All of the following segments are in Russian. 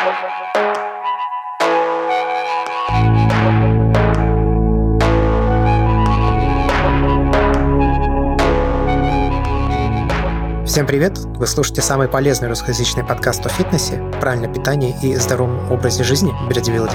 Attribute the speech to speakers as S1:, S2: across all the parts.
S1: Всем привет! Вы слушаете самый полезный русскоязычный подкаст о фитнесе, правильном питании и здоровом образе жизни бодибилдинг.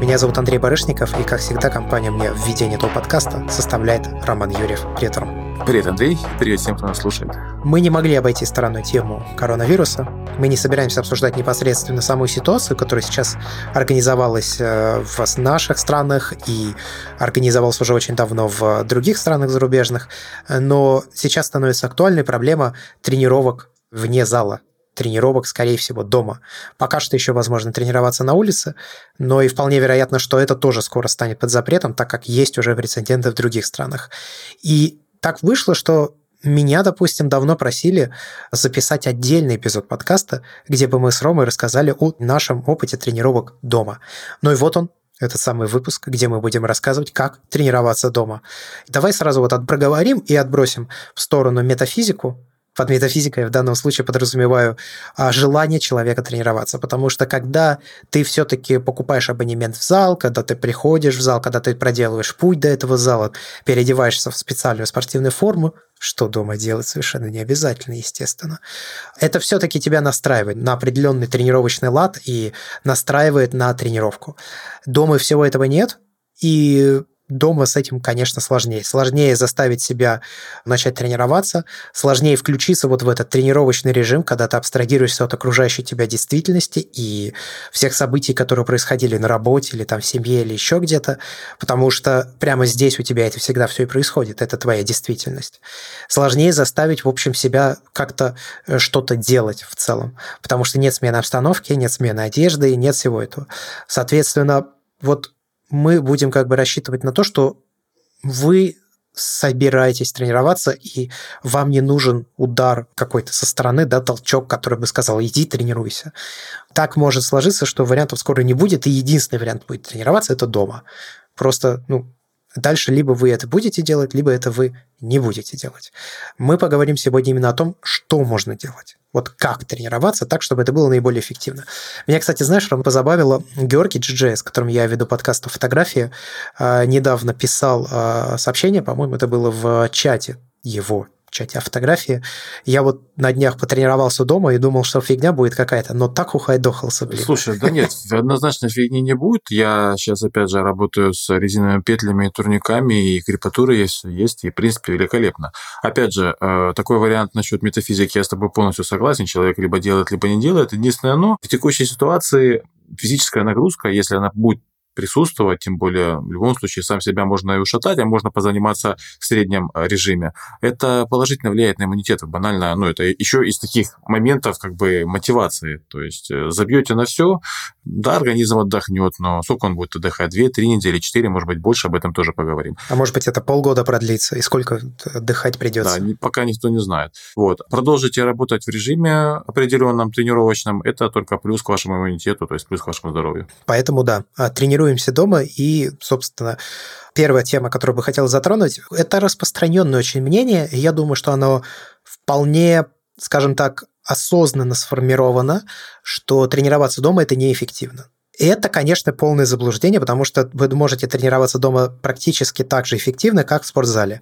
S1: Меня зовут Андрей Барышников, и, как всегда, компания мне в ведении этого подкаста составляет Роман Юрьев. Привет, Ром.
S2: Привет, Андрей. Привет всем, кто нас слушает.
S1: Мы не могли обойти стороной тему коронавируса. Мы не собираемся обсуждать непосредственно саму ситуацию, которая сейчас организовалась э, в наших странах и организовалась уже очень давно в других странах зарубежных. Но сейчас становится актуальной проблема тренировок вне зала тренировок, скорее всего, дома. Пока что еще возможно тренироваться на улице, но и вполне вероятно, что это тоже скоро станет под запретом, так как есть уже прецеденты в других странах. И так вышло, что меня, допустим, давно просили записать отдельный эпизод подкаста, где бы мы с Ромой рассказали о нашем опыте тренировок дома. Ну и вот он, этот самый выпуск, где мы будем рассказывать, как тренироваться дома. Давай сразу вот проговорим и отбросим в сторону метафизику, под метафизикой я в данном случае подразумеваю а, желание человека тренироваться, потому что когда ты все-таки покупаешь абонемент в зал, когда ты приходишь в зал, когда ты проделываешь путь до этого зала, переодеваешься в специальную спортивную форму, что дома делать совершенно не обязательно, естественно. Это все-таки тебя настраивает на определенный тренировочный лад и настраивает на тренировку. Дома всего этого нет, и Дома с этим, конечно, сложнее. Сложнее заставить себя начать тренироваться, сложнее включиться вот в этот тренировочный режим, когда ты абстрагируешься от окружающей тебя действительности и всех событий, которые происходили на работе или там в семье или еще где-то, потому что прямо здесь у тебя это всегда все и происходит, это твоя действительность. Сложнее заставить, в общем, себя как-то э, что-то делать в целом, потому что нет смены обстановки, нет смены одежды, нет всего этого. Соответственно, вот мы будем как бы рассчитывать на то, что вы собираетесь тренироваться, и вам не нужен удар какой-то со стороны, да, толчок, который бы сказал, иди тренируйся. Так может сложиться, что вариантов скоро не будет, и единственный вариант будет тренироваться – это дома. Просто, ну, Дальше либо вы это будете делать, либо это вы не будете делать. Мы поговорим сегодня именно о том, что можно делать. Вот как тренироваться так, чтобы это было наиболее эффективно. Меня, кстати, знаешь, Ром, позабавило Георгий GJ, с которым я веду подкаст о фотографии, а, недавно писал а, сообщение, по-моему, это было в чате его чате, а фотографии. Я вот на днях потренировался дома и думал, что фигня будет какая-то, но так ухайдохался, блин.
S2: Слушай, да нет, однозначно фигни не будет. Я сейчас, опять же, работаю с резиновыми петлями и турниками, и крепатура есть, есть, и, в принципе, великолепно. Опять же, э, такой вариант насчет метафизики, я с тобой полностью согласен. Человек либо делает, либо не делает. Единственное, но в текущей ситуации физическая нагрузка, если она будет присутствовать, тем более в любом случае сам себя можно и ушатать, а можно позаниматься в среднем э, режиме. Это положительно влияет на иммунитет, банально, ну, это еще из таких моментов как бы мотивации, то есть э, забьете на все, да, организм отдохнет, но сколько он будет отдыхать? Две, три недели, четыре, может быть, больше, об этом тоже поговорим.
S1: А может быть, это полгода продлится, и сколько отдыхать придется?
S2: Да, пока никто не знает. Вот. Продолжите работать в режиме определенном тренировочном, это только плюс к вашему иммунитету, то есть плюс к вашему здоровью.
S1: Поэтому, да, а, тренируйтесь тренируемся дома, и, собственно, первая тема, которую бы хотел затронуть, это распространенное очень мнение, и я думаю, что оно вполне, скажем так, осознанно сформировано, что тренироваться дома – это неэффективно. И это, конечно, полное заблуждение, потому что вы можете тренироваться дома практически так же эффективно, как в спортзале.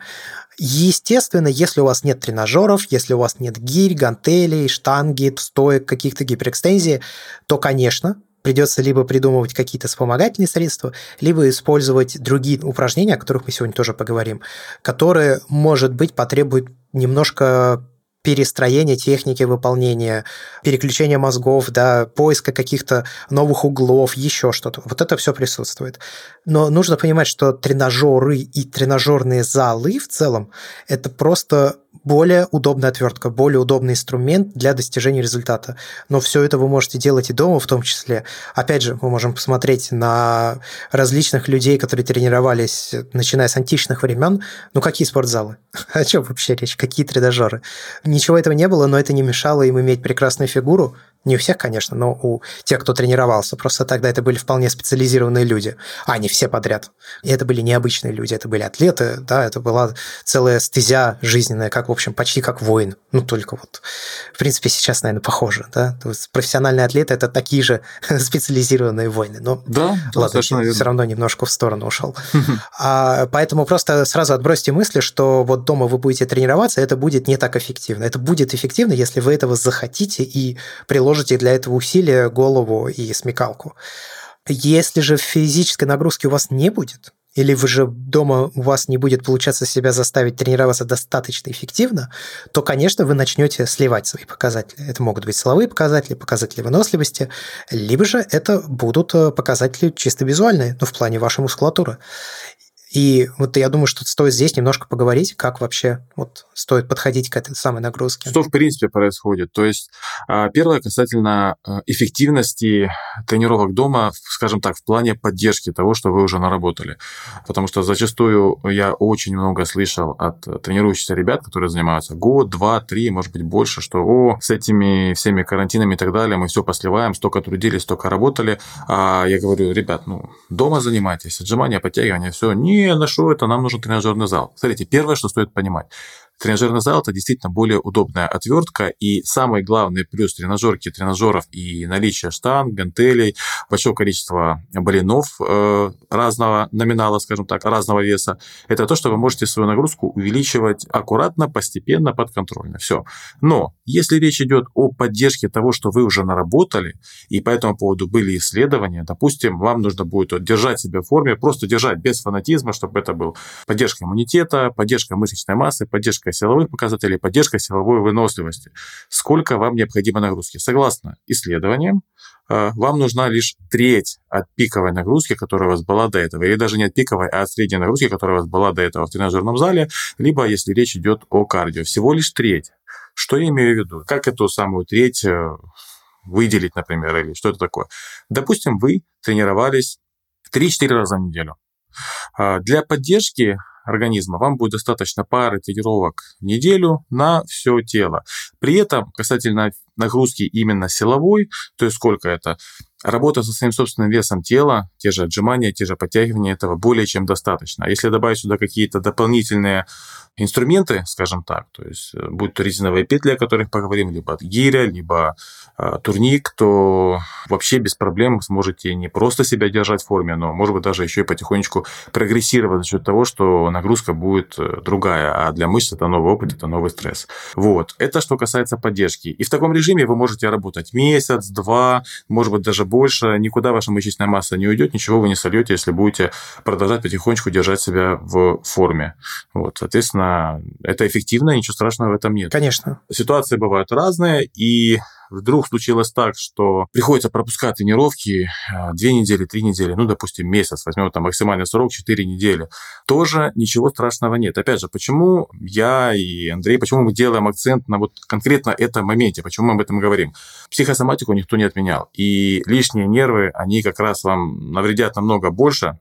S1: Естественно, если у вас нет тренажеров, если у вас нет гирь, гантелей, штанги, стоек, каких-то гиперэкстензий, то, конечно, придется либо придумывать какие-то вспомогательные средства, либо использовать другие упражнения, о которых мы сегодня тоже поговорим, которые, может быть, потребуют немножко перестроения техники выполнения, переключения мозгов, да, поиска каких-то новых углов, еще что-то. Вот это все присутствует. Но нужно понимать, что тренажеры и тренажерные залы в целом это просто более удобная отвертка, более удобный инструмент для достижения результата. Но все это вы можете делать и дома в том числе. Опять же, мы можем посмотреть на различных людей, которые тренировались, начиная с античных времен. Ну, какие спортзалы? О чем вообще речь? Какие тренажеры? Ничего этого не было, но это не мешало им иметь прекрасную фигуру, Не у всех, конечно, но у тех, кто тренировался. Просто тогда это были вполне специализированные люди, а не все подряд. И это были необычные люди, это были атлеты, да, это была целая стезя жизненная, как, в общем, почти как воин. Ну, только вот, в принципе, сейчас, наверное, похоже, да. То есть профессиональные атлеты – это такие же специализированные воины. Но,
S2: да,
S1: ладно, все равно немножко в сторону ушел. а, поэтому просто сразу отбросьте мысли, что вот дома вы будете тренироваться, это будет не так эффективно. Это будет эффективно, если вы этого захотите и приложите приложите для этого усилия, голову и смекалку. Если же физической нагрузки у вас не будет, или вы же дома у вас не будет получаться себя заставить тренироваться достаточно эффективно, то, конечно, вы начнете сливать свои показатели. Это могут быть силовые показатели, показатели выносливости, либо же это будут э, показатели чисто визуальные, ну, в плане вашей мускулатуры. И вот я думаю, что стоит здесь немножко поговорить, как вообще вот стоит подходить к этой самой нагрузке.
S2: Что в принципе происходит? То есть а, первое касательно а, эффективности тренировок дома, скажем так, в плане поддержки того, что вы уже наработали. Потому что зачастую я очень много слышал от тренирующихся ребят, которые занимаются год, два, три, может быть, больше, что о, с этими всеми карантинами и так далее мы все посливаем, столько трудились, столько работали. А я говорю, ребят, ну, дома занимайтесь, отжимания, подтягивания, все. Не не, на что это, нам нужен тренажерный зал. Смотрите, первое, что стоит понимать. Тренажерный зал – это действительно более удобная отвертка, и самый главный плюс тренажерки, тренажеров и наличие штанг, гантелей, большого количества блинов э, разного номинала, скажем так, разного веса – это то, что вы можете свою нагрузку увеличивать аккуратно, постепенно, подконтрольно. Все. Но если речь идет о поддержке того, что вы уже наработали, и по этому поводу были исследования, допустим, вам нужно будет держать себя в форме, просто держать без фанатизма, чтобы это был поддержка иммунитета, поддержка мышечной массы, поддержка силовых показателей, поддержка силовой выносливости. Сколько вам необходимо нагрузки? Согласно исследованиям, э, вам нужна лишь треть от пиковой нагрузки, которая у вас была до этого, или даже не от пиковой, а от средней нагрузки, которая у вас была до этого в тренажерном зале, либо если речь идет о кардио. Всего лишь треть. Что я имею в виду? Как эту самую треть э, выделить, например, или что это такое? Допустим, вы тренировались 3-4 раза в неделю. А, для поддержки организма вам будет достаточно пары тренировок в неделю на все тело. При этом, касательно нагрузки именно силовой, то есть сколько это, работа со своим собственным весом тела, те же отжимания, те же подтягивания, этого более чем достаточно. А если добавить сюда какие-то дополнительные инструменты, скажем так, то есть э, будь то резиновые петли, о которых поговорим, либо гиря, либо э, турник, то вообще без проблем сможете не просто себя держать в форме, но, может быть, даже еще и потихонечку прогрессировать за счет того, что нагрузка будет э, другая, а для мышц это новый опыт, это новый стресс. Вот. Это что касается поддержки. И в таком режиме вы можете работать месяц, два, может быть, даже больше, никуда ваша мышечная масса не уйдет, ничего вы не сольете, если будете продолжать потихонечку держать себя в форме. Вот, соответственно, это эффективно, ничего страшного в этом нет.
S1: Конечно.
S2: Ситуации бывают разные, и вдруг случилось так, что приходится пропускать тренировки а, две недели, три недели, ну, допустим, месяц, возьмем там максимальный срок 4 недели, тоже ничего страшного нет. Опять же, почему я и Андрей, почему мы делаем акцент на вот конкретно этом моменте, почему мы об этом говорим? Психосоматику никто не отменял, и лишние нервы, они как раз вам навредят намного больше,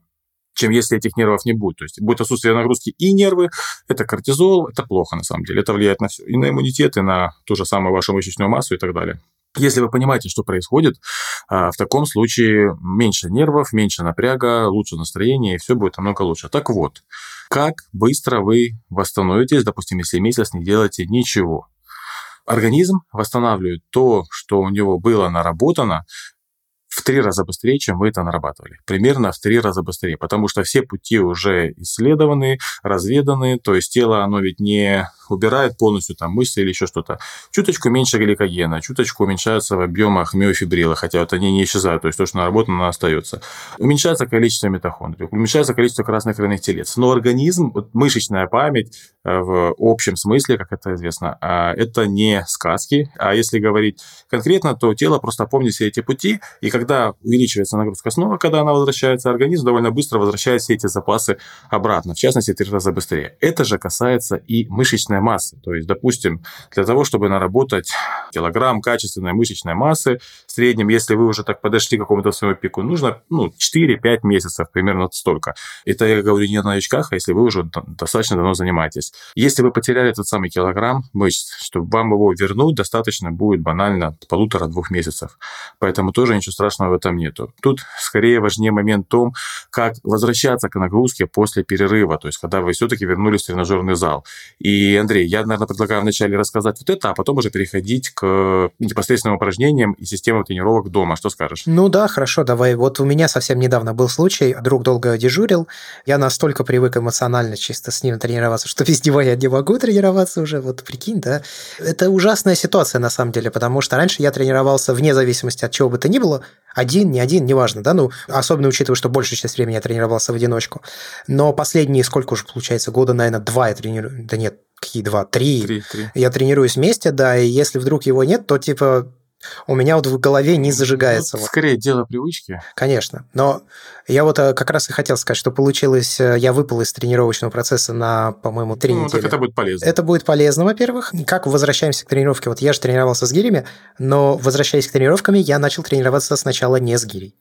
S2: чем если этих нервов не будет. То есть будет отсутствие нагрузки и нервы, это кортизол, это плохо на самом деле. Это влияет на все. И на иммунитет, и на ту же самую вашу мышечную массу и так далее. Если вы понимаете, что происходит, а, в таком случае меньше нервов, меньше напряга, лучше настроение, и все будет намного лучше. Так вот, как быстро вы восстановитесь, допустим, если месяц не делаете ничего? Организм восстанавливает то, что у него было наработано, в три раза быстрее, чем вы это нарабатывали. Примерно в три раза быстрее, потому что все пути уже исследованы, разведаны, то есть тело, оно ведь не убирает полностью там мышцы или еще что-то. Чуточку меньше гликогена, чуточку уменьшается в объемах миофибрила, хотя вот они не исчезают, то есть то, что наработано, оно остается. Уменьшается количество митохондрий, уменьшается количество красных кровяных телец. Но организм, вот мышечная память э, в общем смысле, как это известно, а, это не сказки, а если говорить конкретно, то тело просто помнит все эти пути, и когда увеличивается нагрузка снова, когда она возвращается, организм довольно быстро возвращает все эти запасы обратно, в частности, три раза быстрее. Это же касается и мышечной массы. То есть, допустим, для того, чтобы наработать килограмм качественной мышечной массы, в среднем, если вы уже так подошли к какому-то своему пику, нужно ну, 4-5 месяцев, примерно столько. Это я говорю не о новичках, а если вы уже достаточно давно занимаетесь. Если вы потеряли этот самый килограмм мышц, чтобы вам его вернуть, достаточно будет банально полутора-двух месяцев. Поэтому тоже ничего страшного в этом нету. Тут скорее важнее момент в том, как возвращаться к нагрузке после перерыва, то есть когда вы все-таки вернулись в тренажерный зал. И, Андрей, я, наверное, предлагаю вначале рассказать вот это, а потом уже переходить к непосредственным упражнениям и системам тренировок дома. Что скажешь?
S1: Ну да, хорошо, давай. Вот у меня совсем недавно был случай, друг долго дежурил, я настолько привык эмоционально чисто с ним тренироваться, что без него я не могу тренироваться уже, вот прикинь, да. Это ужасная ситуация на самом деле, потому что раньше я тренировался вне зависимости от чего бы то ни было, один, не один, неважно, да, ну, особенно учитывая, что большую часть времени я тренировался в одиночку. Но последние, сколько уже получается, года, наверное, два я тренирую, да нет, какие два, три. три, три. Я тренируюсь вместе, да, и если вдруг его нет, то типа у меня вот в голове не зажигается.
S2: Ну, скорее, дело привычки.
S1: Конечно. Но я вот э, как раз и хотел сказать, что получилось, э, я выпал из тренировочного процесса на, по-моему, три ну, недели. Так
S2: это будет полезно.
S1: Это будет полезно, во-первых. Как возвращаемся к тренировке? Вот я же тренировался с гирями, но возвращаясь к тренировкам, я начал тренироваться сначала не с гирей.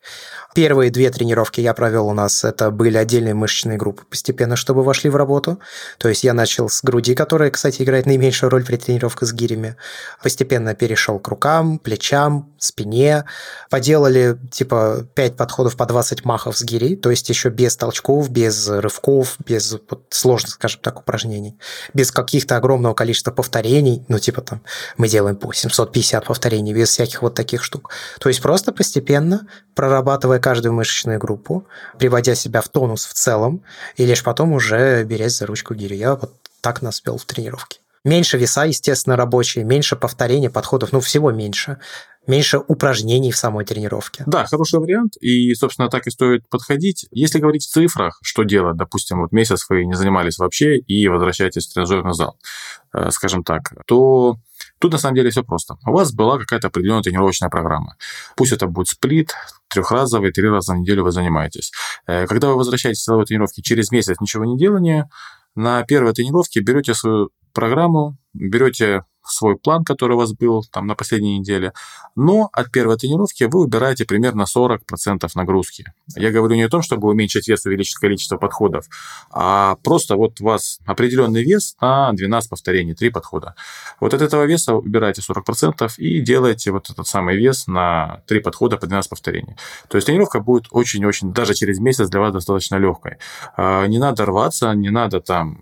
S1: Первые две тренировки я провел у нас, это были отдельные мышечные группы, постепенно, чтобы вошли в работу. То есть я начал с груди, которая, кстати, играет наименьшую роль при тренировках с гирями. Постепенно перешел к рукам, плечам, спине. Поделали типа 5 подходов по 20 махов с гири, то есть еще без толчков, без рывков, без вот, сложных, скажем так, упражнений, без каких-то огромного количества повторений, ну типа там мы делаем по 750 повторений, без всяких вот таких штук. То есть просто постепенно прорабатывая каждую мышечную группу, приводя себя в тонус в целом, и лишь потом уже берясь за ручку гири. Я вот так нас вел в тренировке. Меньше веса, естественно, рабочие, меньше повторений, подходов, ну, всего меньше. Меньше упражнений в самой тренировке.
S2: Да, хороший вариант, и, собственно, так и стоит подходить. Если говорить в цифрах, что делать, допустим, вот месяц вы не занимались вообще и возвращаетесь в тренажерный зал, э, скажем так, то Тут на самом деле все просто. У вас была какая-то определенная тренировочная программа. Пусть это будет сплит, трехразовый, три раза в неделю вы занимаетесь. Э, когда вы возвращаетесь с силовой тренировки через месяц ничего не делания, на первой тренировке берете свою программу, берете свой план, который у вас был там на последней неделе, но от первой тренировки вы убираете примерно 40% нагрузки. Я говорю не о том, чтобы уменьшить вес, увеличить количество подходов, а просто вот у вас определенный вес на 12 повторений, 3 подхода. Вот от этого веса убираете 40% и делаете вот этот самый вес на 3 подхода по 12 повторений. То есть тренировка будет очень-очень, даже через месяц для вас достаточно легкой. А, не надо рваться, не надо там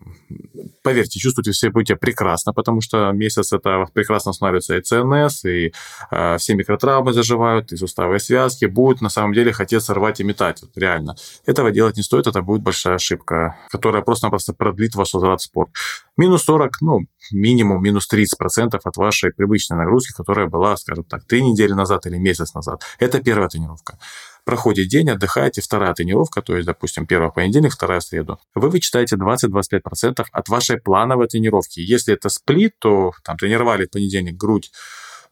S2: поверьте, чувствуйте все будете прекрасно, потому что месяц это прекрасно становится и ЦНС, и э, все микротравмы заживают, и суставы связки. Будут на самом деле хотеться рвать и метать, вот, реально. Этого делать не стоит, это будет большая ошибка, которая просто-напросто продлит ваш возврат в спорт. Минус 40, ну, минимум минус 30% от вашей привычной нагрузки, которая была, скажем так, три недели назад или месяц назад. Это первая тренировка проходит день, отдыхаете, вторая тренировка, то есть, допустим, первый понедельник, вторая среду, вы вычитаете 20-25% от вашей плановой тренировки. Если это сплит, то там тренировали в понедельник грудь,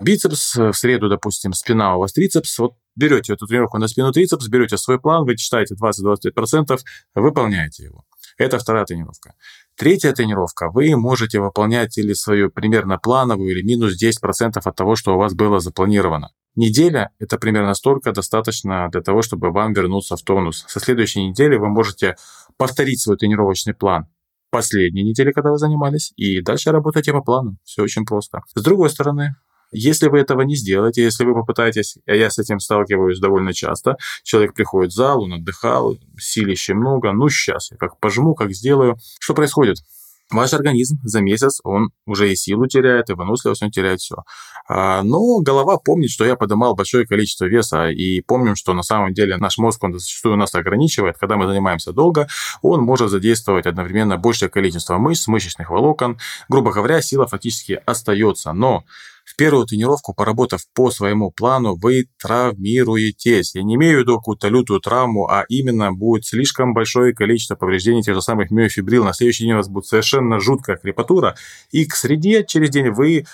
S2: бицепс, в среду, допустим, спина у вас трицепс, вот берете эту тренировку на спину трицепс, берете свой план, вы читаете 20-25%, выполняете его. Это вторая тренировка. Третья тренировка. Вы можете выполнять или свою примерно плановую, или минус 10% от того, что у вас было запланировано. Неделя – это примерно столько достаточно для того, чтобы вам вернуться в тонус. Со следующей недели вы можете повторить свой тренировочный план последней недели, когда вы занимались, и дальше работайте по плану. Все очень просто. С другой стороны, если вы этого не сделаете, если вы попытаетесь, а я с этим сталкиваюсь довольно часто, человек приходит в зал, он отдыхал, силища много, ну сейчас я как пожму, как сделаю. Что происходит? Ваш организм за месяц, он уже и силу теряет, и выносливость, он теряет все. А, но голова помнит, что я поднимал большое количество веса, и помним, что на самом деле наш мозг, он зачастую нас ограничивает. Когда мы занимаемся долго, он может задействовать одновременно большее количество мышц, мышечных волокон. Грубо говоря, сила фактически остается. Но в первую тренировку, поработав по своему плану, вы травмируетесь. Я не имею в виду какую-то лютую травму, а именно будет слишком большое количество повреждений тех же самых миофибрил. На следующий день у вас будет совершенно жуткая крепатура, и к среде через день вы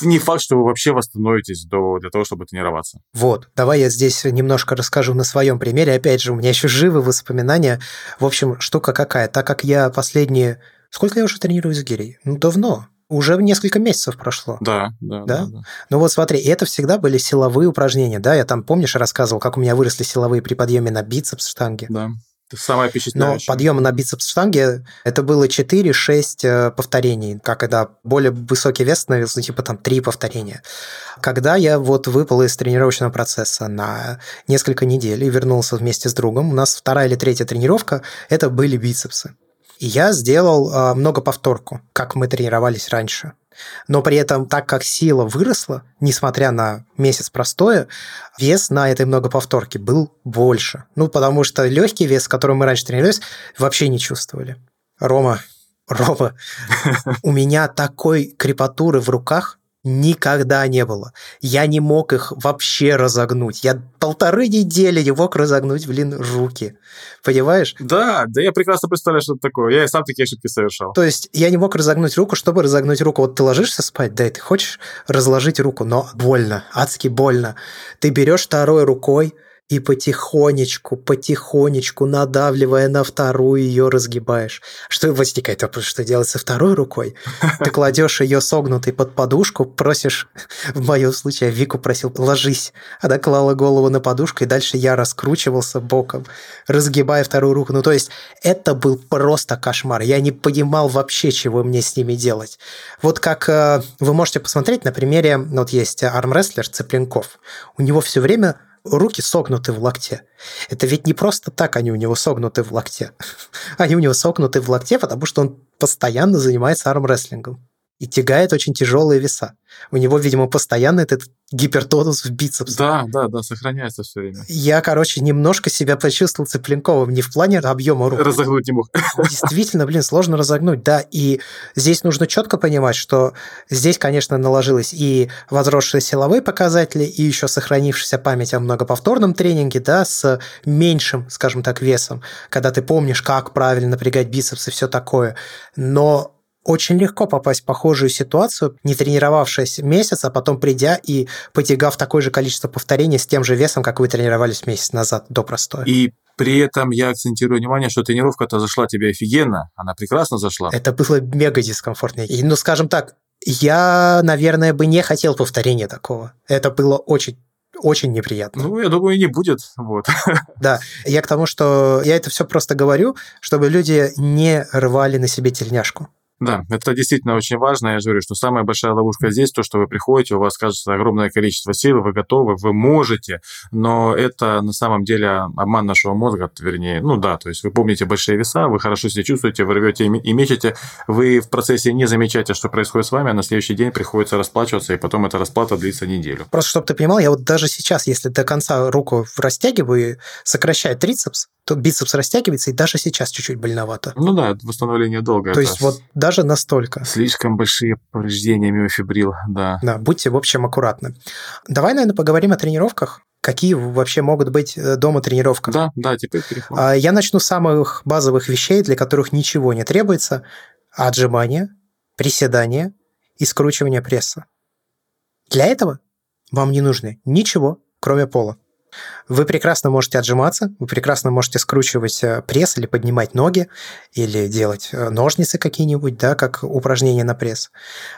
S2: не факт, что вы вообще восстановитесь до, для того, чтобы тренироваться.
S1: Вот, давай я здесь немножко расскажу на своем примере. Опять же, у меня еще живы воспоминания. В общем, штука какая. Так как я последние Сколько я уже тренируюсь с гирей? Ну, давно. Уже несколько месяцев прошло.
S2: Да, да,
S1: Да?
S2: да. да.
S1: Ну вот смотри, это всегда были силовые упражнения, да? Я там, помнишь, рассказывал, как у меня выросли силовые при подъеме на бицепс штанги.
S2: Да. Это самое
S1: Но
S2: впечатляющее.
S1: подъем на бицепс штанге это было 4-6 э, повторений, как когда более высокий вес становился, ну, типа там 3 повторения. Когда я вот выпал из тренировочного процесса на несколько недель и вернулся вместе с другом, у нас вторая или третья тренировка, это были бицепсы. И я сделал э, много повторку, как мы тренировались раньше. Но при этом, так как сила выросла, несмотря на месяц простоя, вес на этой многоповторке был больше. Ну, потому что легкий вес, с которым мы раньше тренировались, вообще не чувствовали. Рома, Рома, у меня такой крепатуры в руках никогда не было. Я не мог их вообще разогнуть. Я полторы недели не мог разогнуть, блин, руки. Понимаешь?
S2: Да, да я прекрасно представляю, что это такое. Я и сам такие ошибки совершал.
S1: То есть я не мог разогнуть руку, чтобы разогнуть руку. Вот ты ложишься спать, да, и ты хочешь разложить руку, но больно, адски больно. Ты берешь второй рукой и потихонечку, потихонечку, надавливая на вторую, ее разгибаешь. Что возникает вопрос, что делать со второй рукой? Ты кладешь ее согнутой под подушку, просишь, в моем случае, Вику просил, ложись. Она клала голову на подушку, и дальше я раскручивался боком, разгибая вторую руку. Ну, то есть, это был просто кошмар. Я не понимал вообще, чего мне с ними делать. Вот как э, вы можете посмотреть на примере, вот есть армрестлер Цыпленков. У него все время руки согнуты в локте. Это ведь не просто так они у него согнуты в локте. Они у него согнуты в локте, потому что он постоянно занимается армрестлингом и тягает очень тяжелые веса. У него, видимо, постоянно этот гипертонус в бицепс.
S2: Да, да, да, сохраняется все время.
S1: Я, короче, немножко себя почувствовал Цыпленковым не в плане объема рук.
S2: Разогнуть не мог.
S1: Действительно, блин, сложно разогнуть, да. И здесь нужно четко понимать, что здесь, конечно, наложилось и возросшие силовые показатели, и еще сохранившаяся память о многоповторном тренинге, да, с меньшим, скажем так, весом, когда ты помнишь, как правильно напрягать бицепс и все такое. Но очень легко попасть в похожую ситуацию, не тренировавшись месяц, а потом придя и потягав такое же количество повторений с тем же весом, как вы тренировались месяц назад до простоя.
S2: И при этом я акцентирую внимание, что тренировка-то зашла тебе офигенно, она прекрасно зашла.
S1: Это было мега дискомфортно. И, ну, скажем так, я, наверное, бы не хотел повторения такого. Это было очень очень неприятно.
S2: Ну, я думаю, и не будет. Вот.
S1: Да, я к тому, что я это все просто говорю, чтобы люди не рвали на себе тельняшку.
S2: Да, это действительно очень важно. Я же говорю, что самая большая ловушка здесь то, что вы приходите, у вас кажется огромное количество сил, вы готовы, вы можете, но это на самом деле обман нашего мозга, вернее, ну да, то есть вы помните большие веса, вы хорошо себя чувствуете, вы рвете и мечете, вы в процессе не замечаете, что происходит с вами, а на следующий день приходится расплачиваться, и потом эта расплата длится неделю.
S1: Просто, чтобы ты понимал, я вот даже сейчас, если до конца руку растягиваю сокращаю трицепс, то бицепс растягивается, и даже сейчас чуть-чуть больновато.
S2: Ну да, восстановление долгое.
S1: То есть вот даже настолько.
S2: Слишком большие повреждения миофибрил, да.
S1: Да, будьте, в общем, аккуратны. Давай, наверное, поговорим о тренировках. Какие вообще могут быть дома тренировка?
S2: Да, да, теперь переходим.
S1: Я начну с самых базовых вещей, для которых ничего не требуется. Отжимания, приседания и скручивание пресса. Для этого вам не нужно ничего, кроме пола. Вы прекрасно можете отжиматься, вы прекрасно можете скручивать пресс или поднимать ноги, или делать ножницы какие-нибудь, да, как упражнение на пресс.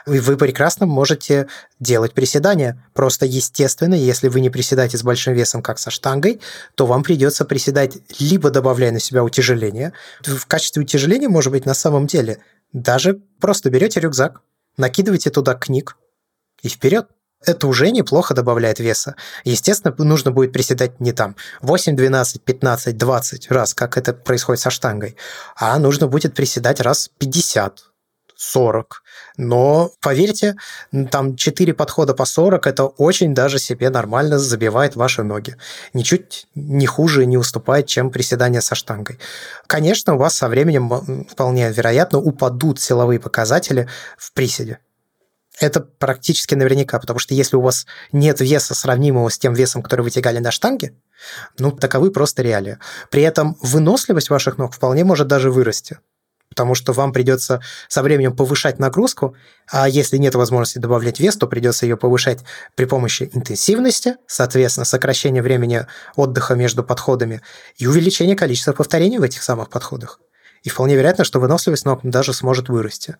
S1: И вы прекрасно можете делать приседания. Просто, естественно, если вы не приседаете с большим весом, как со штангой, то вам придется приседать, либо добавляя на себя утяжеление. В качестве утяжеления, может быть, на самом деле, даже просто берете рюкзак, накидываете туда книг и вперед это уже неплохо добавляет веса. Естественно, нужно будет приседать не там 8, 12, 15, 20 раз, как это происходит со штангой, а нужно будет приседать раз 50, 40. Но, поверьте, там 4 подхода по 40 – это очень даже себе нормально забивает ваши ноги. Ничуть не хуже не уступает, чем приседание со штангой. Конечно, у вас со временем вполне вероятно упадут силовые показатели в приседе. Это практически наверняка, потому что если у вас нет веса, сравнимого с тем весом, который вы тягали на штанге, ну, таковы просто реалии. При этом выносливость ваших ног вполне может даже вырасти, потому что вам придется со временем повышать нагрузку, а если нет возможности добавлять вес, то придется ее повышать при помощи интенсивности, соответственно, сокращения времени отдыха между подходами и увеличения количества повторений в этих самых подходах. И вполне вероятно, что выносливость ног даже сможет вырасти.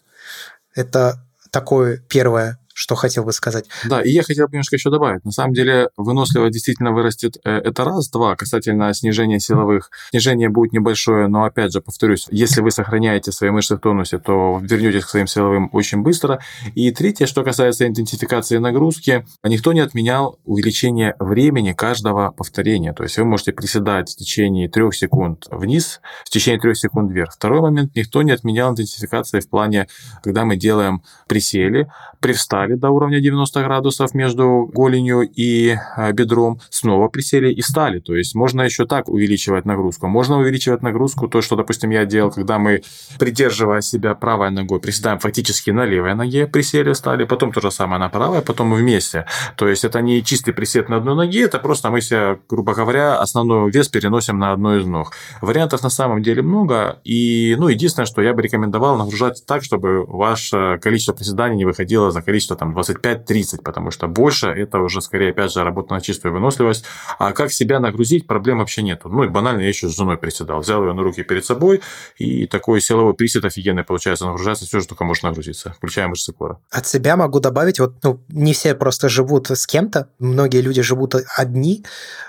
S1: Это такое первое что хотел бы сказать.
S2: Да, и я хотел бы немножко еще добавить. На самом деле выносливость действительно вырастет. Э, это раз. Два, касательно снижения силовых. Снижение будет небольшое, но опять же, повторюсь, если вы сохраняете свои мышцы в тонусе, то вернетесь к своим силовым очень быстро. И третье, что касается интенсификации нагрузки, никто не отменял увеличение времени каждого повторения. То есть вы можете приседать в течение трех секунд вниз, в течение трех секунд вверх. Второй момент, никто не отменял интенсификации в плане, когда мы делаем присели, привстали, привстали до уровня 90 градусов между голенью и а, бедром, снова присели и стали. То есть можно еще так увеличивать нагрузку. Можно увеличивать нагрузку, то, что, допустим, я делал, когда мы, придерживая себя правой ногой, приседаем фактически на левой ноге, присели, стали, потом то же самое на правой, потом мы вместе. То есть это не чистый присед на одной ноге, это просто мы себя, грубо говоря, основной вес переносим на одну из ног. Вариантов на самом деле много, и, ну, единственное, что я бы рекомендовал нагружать так, чтобы ваше количество приседаний не выходило за количество там 25-30, потому что больше это уже скорее, опять же, работа на чистую выносливость. А как себя нагрузить, проблем вообще нету. Ну и банально я еще с женой приседал. Взял ее на руки перед собой, и такой силовой присед офигенный получается. Нагружается все, что только может нагрузиться, включая мышцы кора.
S1: От себя могу добавить, вот ну, не все просто живут с кем-то, многие люди живут одни.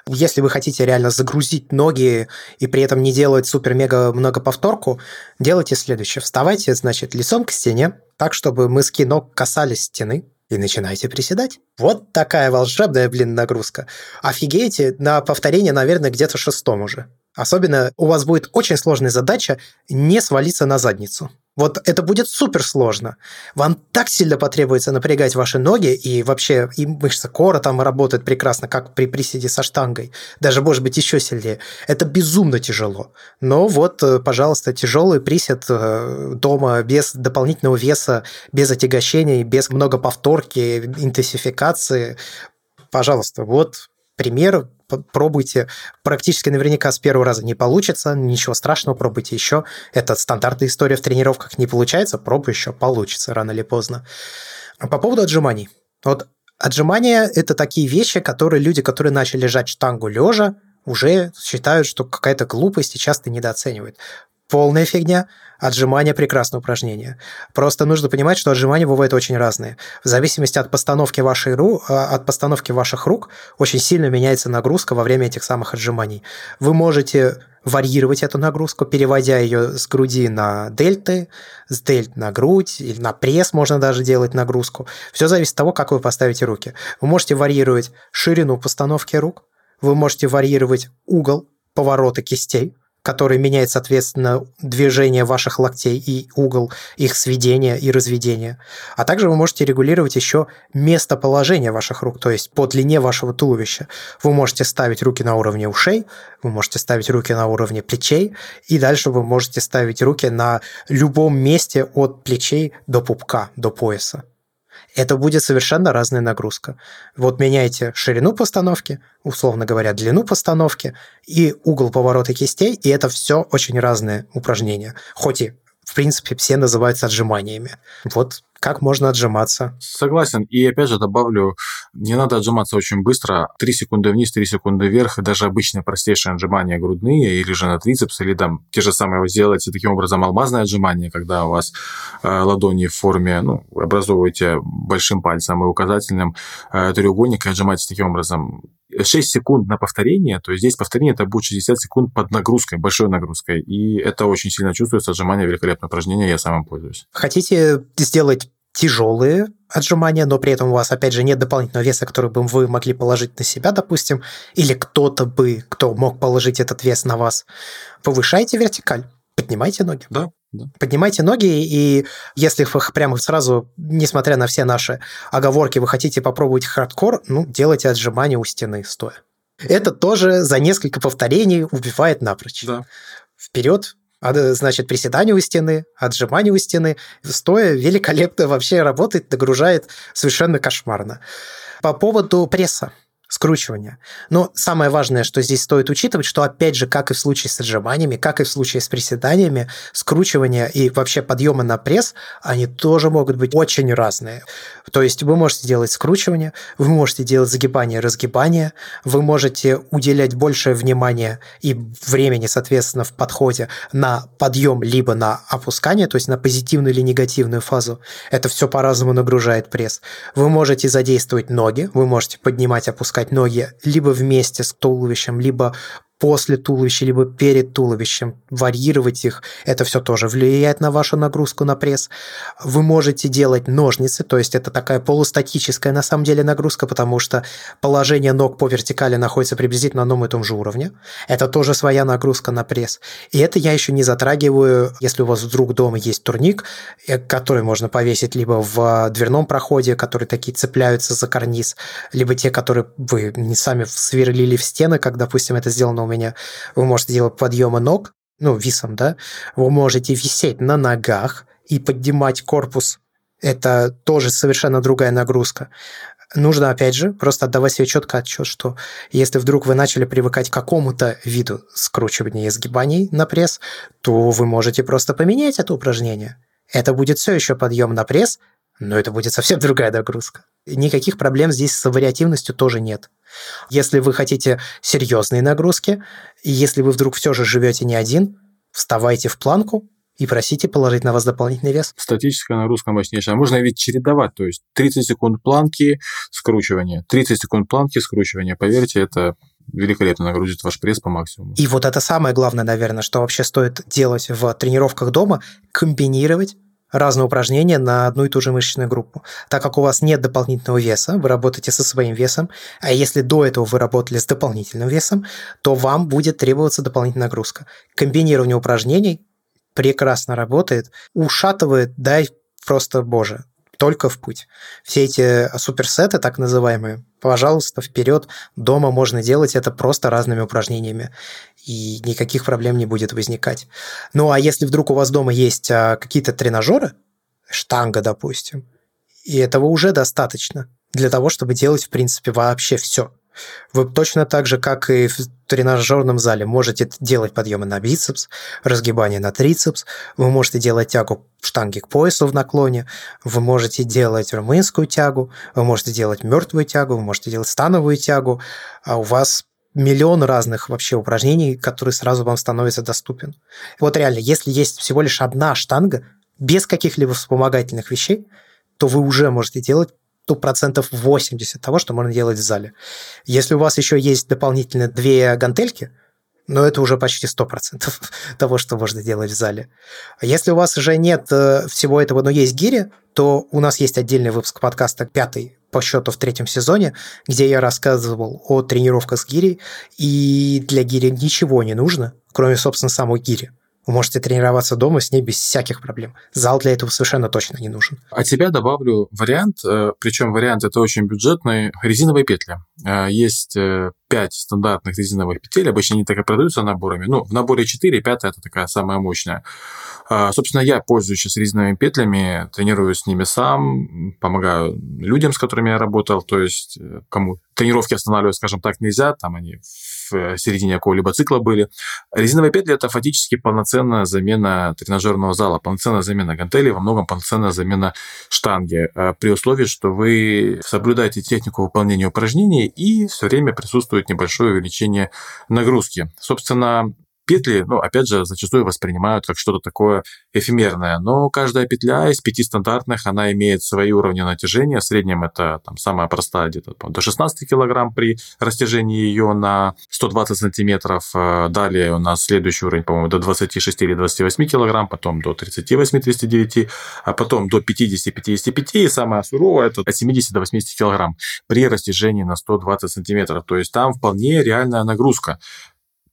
S1: Если вы хотите реально загрузить ноги и при этом не делать супер-мега много повторку, делайте следующее. Вставайте, значит, лицом к стене, так, чтобы мыски ног касались стены, и начинайте приседать. Вот такая волшебная, блин, нагрузка. Офигеете, на повторение, наверное, где-то шестом уже. Особенно у вас будет очень сложная задача не свалиться на задницу. Вот это будет супер сложно. Вам так сильно потребуется напрягать ваши ноги, и вообще и мышца кора там работает прекрасно, как при приседе со штангой. Даже, может быть, еще сильнее. Это безумно тяжело. Но вот, э, пожалуйста, тяжелый присед э, дома без дополнительного веса, без отягощений, без много повторки, интенсификации. Пожалуйста, вот пример пробуйте. Практически наверняка с первого раза не получится, ничего страшного, пробуйте еще. Это стандартная история в тренировках, не получается, пробуй еще, получится рано или поздно. А по поводу отжиманий. Вот отжимания – это такие вещи, которые люди, которые начали лежать штангу лежа, уже считают, что какая-то глупость и часто недооценивают. Полная фигня. Отжимания – прекрасное упражнение. Просто нужно понимать, что отжимания бывают очень разные. В зависимости от постановки, вашей ру, а, от постановки ваших рук очень сильно меняется нагрузка во время этих самых отжиманий. Вы можете варьировать эту нагрузку, переводя ее с груди на дельты, с дельт на грудь, или на пресс можно даже делать нагрузку. Все зависит от того, как вы поставите руки. Вы можете варьировать ширину постановки рук, вы можете варьировать угол поворота кистей, который меняет, соответственно, движение ваших локтей и угол их сведения и разведения. А также вы можете регулировать еще местоположение ваших рук, то есть по длине вашего туловища. Вы можете ставить руки на уровне ушей, вы можете ставить руки на уровне плечей, и дальше вы можете ставить руки на любом месте от плечей до пупка, до пояса это будет совершенно разная нагрузка. Вот меняйте ширину постановки, условно говоря, длину постановки и угол поворота кистей, и это все очень разные упражнения. Хоть и, в принципе, все называются отжиманиями. Вот как можно отжиматься.
S2: Согласен. И опять же добавлю, не надо отжиматься очень быстро. Три секунды вниз, три секунды вверх. Даже обычные простейшие отжимания грудные или же на трицепс, или там те же самые вы сделаете таким образом алмазное отжимание, когда у вас э, ладони в форме, ну, образовываете большим пальцем и указательным э, треугольник и отжимаете таким образом 6 секунд на повторение, то есть здесь повторение это будет 60 секунд под нагрузкой, большой нагрузкой. И это очень сильно чувствуется. Отжимание великолепное упражнение, я сам им пользуюсь.
S1: Хотите сделать тяжелые отжимания, но при этом у вас, опять же, нет дополнительного веса, который бы вы могли положить на себя, допустим, или кто-то бы, кто мог положить этот вес на вас, повышайте вертикаль, поднимайте ноги.
S2: Да, да.
S1: Поднимайте ноги, и если вы прямо сразу, несмотря на все наши оговорки, вы хотите попробовать хардкор, ну, делайте отжимания у стены стоя. Это тоже за несколько повторений убивает напрочь.
S2: Да.
S1: Вперед, значит, приседание у стены, отжимание у стены, стоя великолепно вообще работает, нагружает совершенно кошмарно. По поводу пресса. Скручивания. Но самое важное, что здесь стоит учитывать, что опять же, как и в случае с отжиманиями, как и в случае с приседаниями, скручивания и вообще подъемы на пресс, они тоже могут быть очень разные. То есть вы можете делать скручивание, вы можете делать загибание, разгибание, вы можете уделять большее внимание и времени, соответственно, в подходе на подъем либо на опускание, то есть на позитивную или негативную фазу. Это все по-разному нагружает пресс. Вы можете задействовать ноги, вы можете поднимать, опускать ноги либо вместе с туловищем, либо после туловища, либо перед туловищем, варьировать их, это все тоже влияет на вашу нагрузку на пресс. Вы можете делать ножницы, то есть это такая полустатическая на самом деле нагрузка, потому что положение ног по вертикали находится приблизительно на одном и том же уровне. Это тоже своя нагрузка на пресс. И это я еще не затрагиваю, если у вас вдруг дома есть турник, э, который можно повесить либо в дверном проходе, которые такие цепляются за карниз, либо те, которые вы не сами сверлили в стены, как, допустим, это сделано у меня, вы можете делать подъемы ног, ну, висом, да, вы можете висеть на ногах и поднимать корпус. Это тоже совершенно другая нагрузка. Нужно, опять же, просто отдавать себе четко отчет, что если вдруг вы начали привыкать к какому-то виду скручивания и сгибаний на пресс, то вы можете просто поменять это упражнение. Это будет все еще подъем на пресс, но это будет совсем другая нагрузка. Никаких проблем здесь с вариативностью тоже нет. Если вы хотите серьезные нагрузки, и если вы вдруг все же живете не один, вставайте в планку, и просите положить на вас дополнительный вес.
S2: Статическая нагрузка мощнейшая. Можно ведь чередовать, то есть 30 секунд планки, скручивания, 30 секунд планки, скручивания. Поверьте, это великолепно нагрузит ваш пресс по максимуму.
S1: И вот это самое главное, наверное, что вообще стоит делать в тренировках дома, комбинировать разные упражнения на одну и ту же мышечную группу. Так как у вас нет дополнительного веса, вы работаете со своим весом, а если до этого вы работали с дополнительным весом, то вам будет требоваться дополнительная нагрузка. Комбинирование упражнений прекрасно работает, ушатывает, дай просто боже только в путь. Все эти суперсеты, так называемые, пожалуйста, вперед. Дома можно делать это просто разными упражнениями, и никаких проблем не будет возникать. Ну а если вдруг у вас дома есть а, какие-то тренажеры, штанга, допустим, и этого уже достаточно для того, чтобы делать, в принципе, вообще все – вы точно так же, как и в тренажерном зале, можете делать подъемы на бицепс, разгибание на трицепс, вы можете делать тягу штанги к поясу в наклоне, вы можете делать румынскую тягу, вы можете делать мертвую тягу, вы можете делать становую тягу, а у вас миллион разных вообще упражнений, которые сразу вам становятся доступен. Вот реально, если есть всего лишь одна штанга, без каких-либо вспомогательных вещей, то вы уже можете делать то процентов 80 того, что можно делать в зале. Если у вас еще есть дополнительно две гантельки, но ну, это уже почти 100% того, что можно делать в зале. Если у вас уже нет э, всего этого, но есть гири, то у нас есть отдельный выпуск подкаста, пятый по счету в третьем сезоне, где я рассказывал о тренировках с гири, и для гири ничего не нужно, кроме, собственно, самой гири. Вы можете тренироваться дома с ней без всяких проблем. Зал для этого совершенно точно не нужен.
S2: От себя добавлю вариант, э, причем вариант это очень бюджетный, резиновые петли. Э, есть 5 э, стандартных резиновых петель, обычно они так и продаются наборами. Ну, в наборе 4, 5 это такая самая мощная. Собственно, я пользуюсь сейчас резиновыми петлями, тренируюсь с ними сам, помогаю людям, с которыми я работал, то есть кому тренировки останавливать, скажем так, нельзя, там они в э, середине какого-либо цикла были. Резиновые петли – это фактически полноценная замена тренажерного зала, полноценная замена гантелей, во многом полноценная замена штанги, э, при условии, что вы соблюдаете технику выполнения упражнений и все время присутствует небольшое увеличение нагрузки. Собственно, Петли, ну, опять же, зачастую воспринимают как что-то такое эфемерное, но каждая петля из пяти стандартных, она имеет свои уровни натяжения. В среднем это там, самая простая, где-то до 16 килограмм при растяжении ее на 120 сантиметров. Э, далее у нас следующий уровень, по-моему, до 26 или 28 килограмм, потом до 38-39, а потом до 50-55, и самая суровая это от 70 до 80 килограмм при растяжении на 120 сантиметров. То есть там вполне реальная нагрузка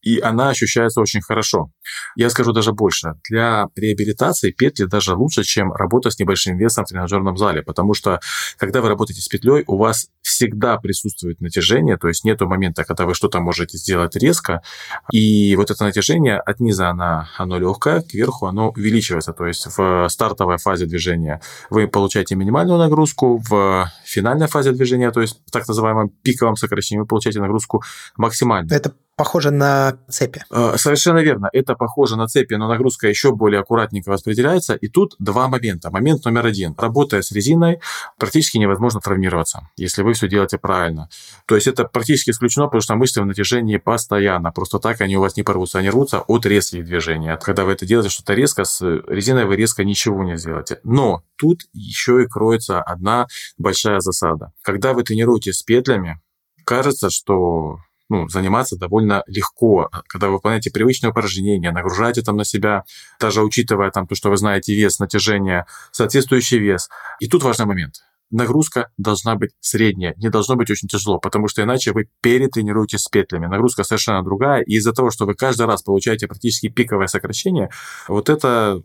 S2: и она ощущается очень хорошо. Я скажу даже больше. Для реабилитации петли даже лучше, чем работа с небольшим весом в тренажерном зале, потому что когда вы работаете с петлей, у вас всегда присутствует натяжение, то есть нету момента, когда вы что-то можете сделать резко, и вот это натяжение от низа оно, оно легкое, кверху оно увеличивается, то есть в стартовой фазе движения вы получаете минимальную нагрузку, в финальной фазе движения, то есть в так называемом пиковом сокращении вы получаете нагрузку максимальную.
S1: Это похоже на цепи.
S2: Э, совершенно верно. Это похоже на цепи, но нагрузка еще более аккуратненько распределяется. И тут два момента. Момент номер один. Работая с резиной, практически невозможно травмироваться, если вы все делаете правильно. То есть это практически исключено, потому что мышцы в натяжении постоянно. Просто так они у вас не порвутся. Они рвутся от резких движений. Когда вы это делаете что-то резко, с резиной вы резко ничего не сделаете. Но тут еще и кроется одна большая засада. Когда вы тренируете с петлями, кажется, что ну, заниматься довольно легко, когда вы выполняете привычные упражнения, нагружаете там на себя, даже учитывая там то, что вы знаете вес, натяжение, соответствующий вес. И тут важный момент. Нагрузка должна быть средняя, не должно быть очень тяжело, потому что иначе вы перетренируетесь с петлями. Нагрузка совершенно другая, и из-за того, что вы каждый раз получаете практически пиковое сокращение, вот это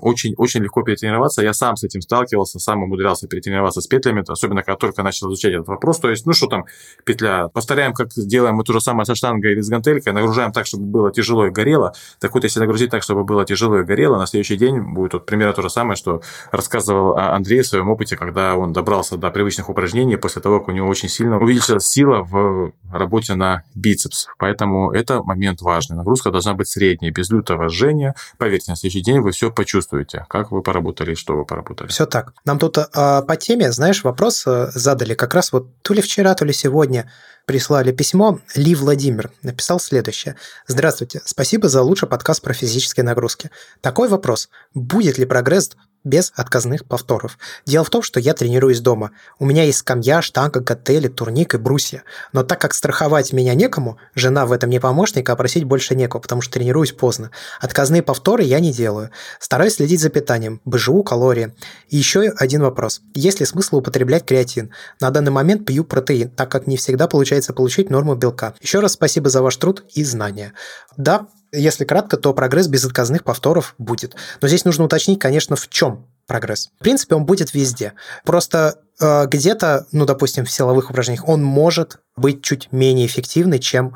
S2: очень-очень легко перетренироваться. Я сам с этим сталкивался, сам умудрялся перетренироваться с петлями, особенно когда только начал изучать этот вопрос. То есть, ну что там, петля, повторяем, как делаем мы то же самое со штангой или с гантелькой, нагружаем так, чтобы было тяжело и горело. Так вот, если нагрузить так, чтобы было тяжело и горело, на следующий день будет вот примерно то же самое, что рассказывал Андрей в своем опыте, когда он добрался до привычных упражнений после того, как у него очень сильно увеличилась сила в работе на бицепс. Поэтому это момент важный. Нагрузка должна быть средней, без лютого жжения. Поверьте, на следующий день вы все почувствуете чувствуете? Как вы поработали что вы поработали?
S1: Все так. Нам тут а, по теме, знаешь, вопрос а, задали как раз вот то ли вчера, то ли сегодня прислали письмо. Ли Владимир написал следующее. Здравствуйте. Спасибо за лучший подкаст про физические нагрузки. Такой вопрос. Будет ли прогресс без отказных повторов. Дело в том, что я тренируюсь дома. У меня есть скамья, штанга, гантели, турник и брусья. Но так как страховать меня некому, жена в этом не помощник, а просить больше некого, потому что тренируюсь поздно. Отказные повторы я не делаю. Стараюсь следить за питанием, БЖУ, калории. И еще один вопрос. Есть ли смысл употреблять креатин? На данный момент пью протеин, так как не всегда получается получить норму белка. Еще раз спасибо за ваш труд и знания. Да, если кратко, то прогресс без отказных повторов будет. Но здесь нужно уточнить, конечно, в чем прогресс. В принципе, он будет везде. Просто э, где-то, ну, допустим, в силовых упражнениях он может быть чуть менее эффективный, чем,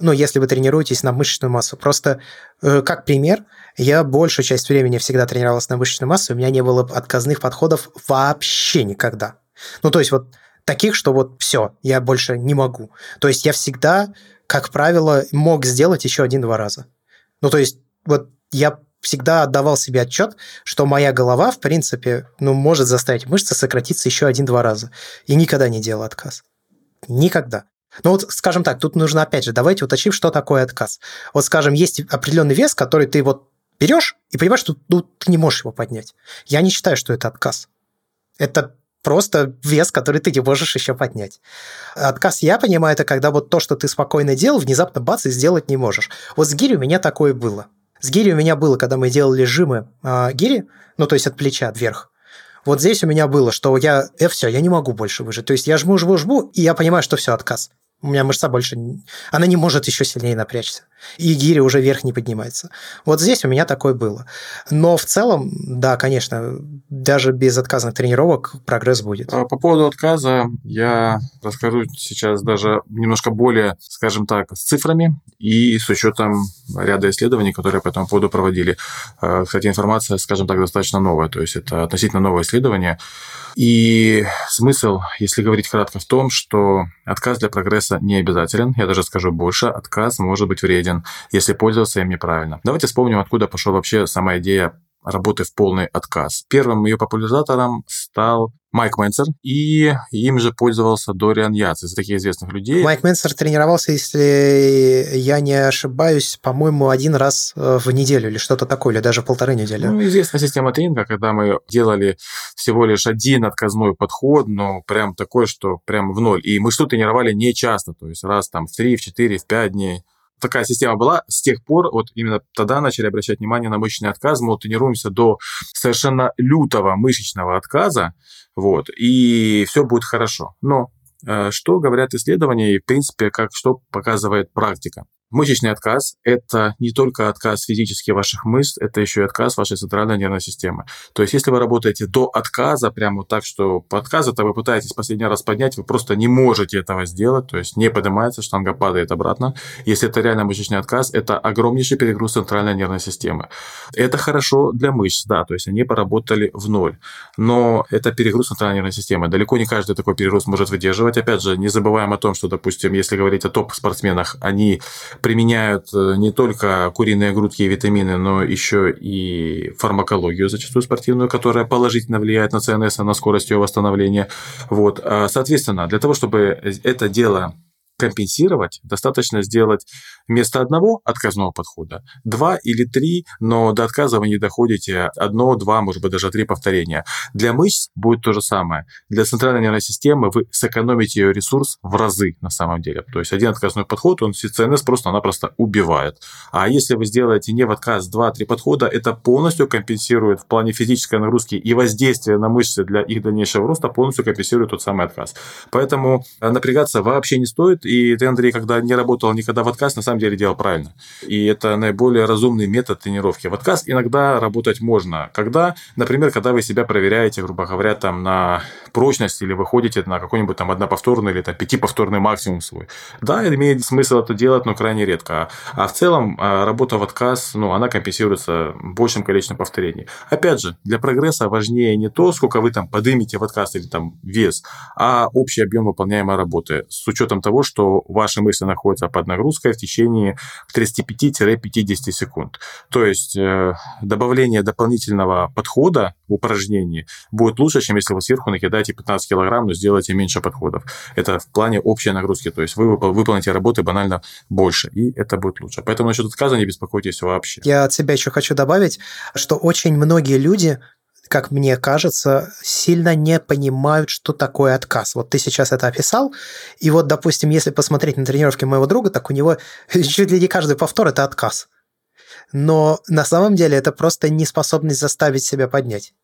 S1: ну, если вы тренируетесь на мышечную массу. Просто, э, как пример, я большую часть времени всегда тренировался на мышечную массу, у меня не было отказных подходов вообще никогда. Ну, то есть вот таких, что вот все, я больше не могу. То есть я всегда, как правило, мог сделать еще один-два раза. Ну, то есть вот я всегда отдавал себе отчет, что моя голова, в принципе, ну, может заставить мышцы сократиться еще один-два раза. И никогда не делал отказ. Никогда. Ну вот, скажем так, тут нужно опять же, давайте уточним, что такое отказ. Вот, скажем, есть определенный вес, который ты вот берешь и понимаешь, что ну, ты не можешь его поднять. Я не считаю, что это отказ. Это просто вес, который ты не можешь еще поднять. Отказ, я понимаю, это когда вот то, что ты спокойно делал, внезапно бац, и сделать не можешь. Вот с гири у меня такое было. С гири у меня было, когда мы делали жимы э, гири, ну, то есть от плеча вверх. Вот здесь у меня было, что я, э, все, я не могу больше выжить. То есть я жму, жму, жму, и я понимаю, что все, отказ. У меня мышца больше... Она не может еще сильнее напрячься. И гири уже вверх не поднимается. Вот здесь у меня такое было. Но в целом, да, конечно, даже без отказных тренировок прогресс будет.
S2: А по поводу отказа я расскажу сейчас даже немножко более, скажем так, с цифрами и с учетом ряда исследований, которые по этому поводу проводили. А, кстати, информация, скажем так, достаточно новая, то есть это относительно новое исследование. И смысл, если говорить кратко, в том, что отказ для прогресса не обязателен. Я даже скажу больше, отказ может быть вреден, если пользоваться им неправильно. Давайте вспомним, откуда пошла вообще сама идея работы в полный отказ. Первым ее популяризатором стал Майк Менсер, и им же пользовался Дориан Яц, из таких известных людей.
S1: Майк Менсер тренировался, если я не ошибаюсь, по-моему, один раз э, в неделю или что-то такое, или даже полторы недели.
S2: Ну, известная система тренинга, когда мы делали всего лишь один отказной подход, но прям такой, что прям в ноль. И мы что тренировали не часто, то есть раз там в три, в четыре, в пять дней такая система была. С тех пор, вот именно тогда начали обращать внимание на мышечный отказ. Мы вот тренируемся до совершенно лютого мышечного отказа, вот, и все будет хорошо. Но э, что говорят исследования и, в принципе, как что показывает практика? Мышечный отказ – это не только отказ физически ваших мышц, это еще и отказ вашей центральной нервной системы. То есть, если вы работаете до отказа, прямо так, что по отказу, то вы пытаетесь последний раз поднять, вы просто не можете этого сделать, то есть не поднимается, штанга падает обратно. Если это реально мышечный отказ, это огромнейший перегруз центральной нервной системы. Это хорошо для мышц, да, то есть они поработали в ноль. Но это перегруз центральной нервной системы. Далеко не каждый такой перегруз может выдерживать. Опять же, не забываем о том, что, допустим, если говорить о топ-спортсменах, они применяют э, не только куриные грудки и витамины, но еще и фармакологию, зачастую спортивную, которая положительно влияет на ЦНС, на скорость ее восстановления. Вот. А, соответственно, для того, чтобы это дело компенсировать, достаточно сделать вместо одного отказного подхода два или три, но до отказа вы не доходите одно, два, может быть, даже три повторения. Для мышц будет то же самое. Для центральной нервной системы вы сэкономите ее ресурс в разы на самом деле. То есть один отказной подход, он ЦНС просто-напросто убивает. А если вы сделаете не в отказ два-три подхода, это полностью компенсирует в плане физической нагрузки и воздействия на мышцы для их дальнейшего роста, полностью компенсирует тот самый отказ. Поэтому напрягаться вообще не стоит, и ты, Андрей, когда не работал никогда в отказ, на самом деле делал правильно. И это наиболее разумный метод тренировки. В отказ иногда работать можно. Когда, например, когда вы себя проверяете, грубо говоря, там на прочность или выходите на какой-нибудь там одноповторный или там пятиповторный максимум свой. Да, имеет смысл это делать, но крайне редко. А в целом а, работа в отказ, ну, она компенсируется большим количеством повторений. Опять же, для прогресса важнее не то, сколько вы там подымете в отказ или там вес, а общий объем выполняемой работы с учетом того, что ваши мышцы находятся под нагрузкой в течение 35-50 секунд. То есть э, добавление дополнительного подхода упражнении будет лучше, чем если вы сверху накидаете 15 килограмм, но сделаете меньше подходов. Это в плане общей нагрузки. То есть вы выполните работы банально больше, и это будет лучше. Поэтому насчет отказа не беспокойтесь вообще.
S1: Я от себя еще хочу добавить, что очень многие люди как мне кажется, сильно не понимают, что такое отказ. Вот ты сейчас это описал, и вот, допустим, если посмотреть на тренировки моего друга, так у него чуть ли не каждый повтор – это отказ. Но на самом деле это просто неспособность заставить себя поднять.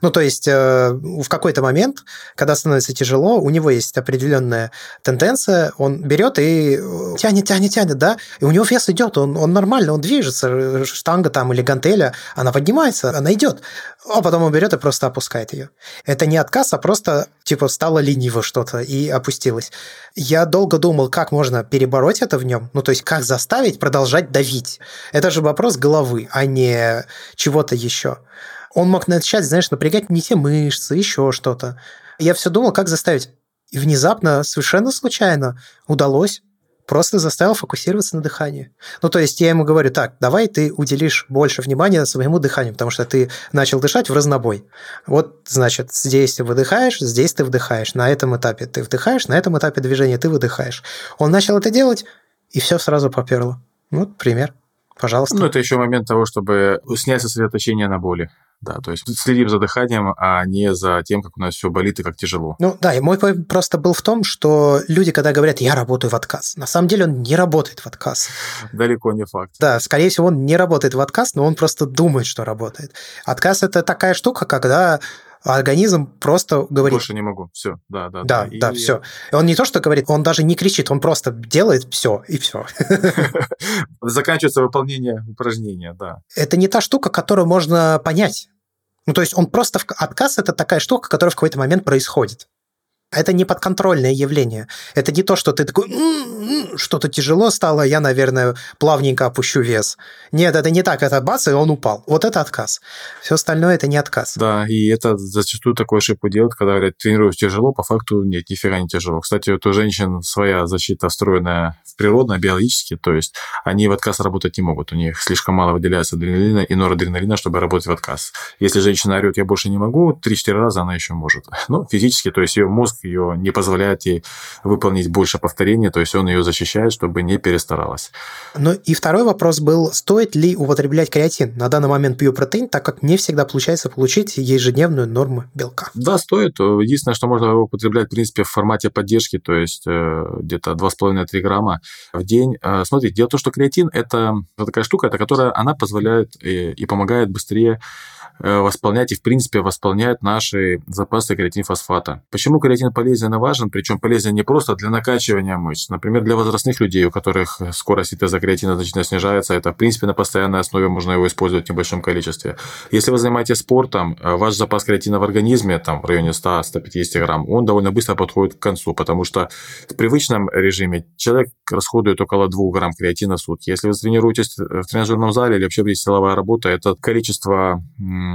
S1: Ну, то есть э, в какой-то момент, когда становится тяжело, у него есть определенная тенденция, он берет и э, тянет, тянет, тянет, да, и у него вес идет, он, он нормально, он движется, штанга там или гантеля, она поднимается, она идет, а потом он берет и просто опускает ее. Это не отказ, а просто типа стало лениво что-то и опустилось. Я долго думал, как можно перебороть это в нем, ну, то есть как заставить продолжать давить. Это же вопрос головы, а не чего-то еще он мог начать, знаешь, напрягать не те мышцы, еще что-то. Я все думал, как заставить. И внезапно, совершенно случайно, удалось просто заставил фокусироваться на дыхании. Ну, то есть я ему говорю, так, давай ты уделишь больше внимания своему дыханию, потому что ты начал дышать в разнобой. Вот, значит, здесь ты выдыхаешь, здесь ты вдыхаешь, на этом этапе ты вдыхаешь, на этом этапе движения ты выдыхаешь. Он начал это делать, и все сразу поперло. Вот пример. Пожалуйста.
S2: Ну, это еще момент того, чтобы снять сосредоточение на боли. Да, то есть следим за дыханием, а не за тем, как у нас все болит и как тяжело.
S1: Ну да, и мой просто был в том, что люди, когда говорят, я работаю в отказ, на самом деле он не работает в отказ.
S2: Далеко не факт.
S1: Да, скорее всего, он не работает в отказ, но он просто думает, что работает. Отказ – это такая штука, когда организм просто говорит...
S2: Больше не могу, все, да, да.
S1: Да, да, да и... все. Он не то, что говорит, он даже не кричит, он просто делает все, и все.
S2: Заканчивается выполнение упражнения, да.
S1: Это не та штука, которую можно понять. Ну, то есть он просто... Отказ – это такая штука, которая в какой-то момент происходит. Это не подконтрольное явление. Это не то, что ты такой, что-то тяжело стало, я, наверное, плавненько опущу вес. Нет, это не так, это бац, и он упал. Вот это отказ. Все остальное это не отказ.
S2: Да, и это зачастую такую ошибку делают, когда говорят, тренируюсь тяжело, по факту нет, нифига не тяжело. Кстати, вот у женщин своя защита встроенная в природно, биологически, то есть они в отказ работать не могут. У них слишком мало выделяется адреналина и норадреналина, чтобы работать в отказ. Если женщина орет, я больше не могу, 3-4 раза она еще может. Но физически, то есть ее мозг ее не позволяет ей выполнить больше повторений, то есть он ее защищает, чтобы не перестаралась.
S1: Ну и второй вопрос был, стоит ли употреблять креатин? На данный момент пью протеин, так как не всегда получается получить ежедневную норму белка.
S2: Да, стоит. Единственное, что можно его употреблять, в принципе, в формате поддержки, то есть э, где-то 2,5-3 грамма в день. Э, смотрите, дело в том, что креатин – это такая штука, это которая она позволяет и, и помогает быстрее э, восполнять и, в принципе, восполняет наши запасы креатинфосфата. Почему креатин полезен и важен? Причем полезен не просто для накачивания мышц. Например, для возрастных людей, у которых скорость синтеза креатина значительно снижается, это, в принципе, на постоянной основе можно его использовать в небольшом количестве. Если вы занимаетесь спортом, э, ваш запас креатина в организме, там, в районе 100-150 грамм, он довольно быстро подходит к концу, потому что в привычном режиме человек расходует около 2 грамм креатина в сутки. Если вы тренируетесь в тренажерном зале или вообще есть силовая работа, это количество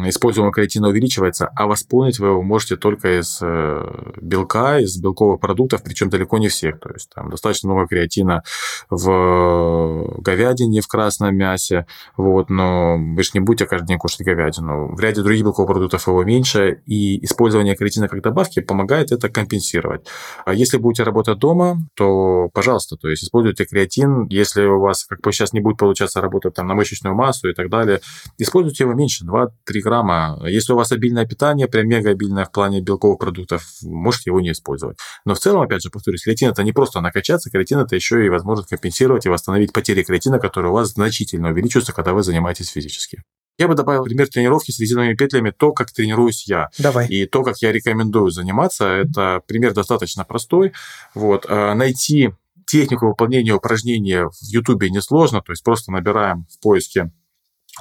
S2: используемого креатина увеличивается, а восполнить вы его можете только из э, белка, из белковых продуктов, причем далеко не всех. То есть там достаточно много креатина в говядине, в красном мясе, вот, но вы же не будете каждый день кушать говядину. В ряде других белковых продуктов его меньше, и использование креатина как добавки помогает это компенсировать. А если будете работать дома, то, пожалуйста, то есть используйте креатин, если у вас, как бы сейчас не будет получаться работать там на мышечную массу и так далее, используйте его меньше, 2-3 грамма. Если у вас обильное питание, прям мега обильное в плане белковых продуктов, можете его не использовать. Но в целом, опять же, повторюсь, креатин это не просто накачаться, креатин это еще и возможность компенсировать и восстановить потери креатина, которые у вас значительно увеличиваются, когда вы занимаетесь физически. Я бы добавил пример тренировки с резиновыми петлями, то, как тренируюсь я.
S1: Давай.
S2: И то, как я рекомендую заниматься, это пример достаточно простой. Вот. Э, найти технику выполнения упражнения в Ютубе несложно, то есть просто набираем в поиске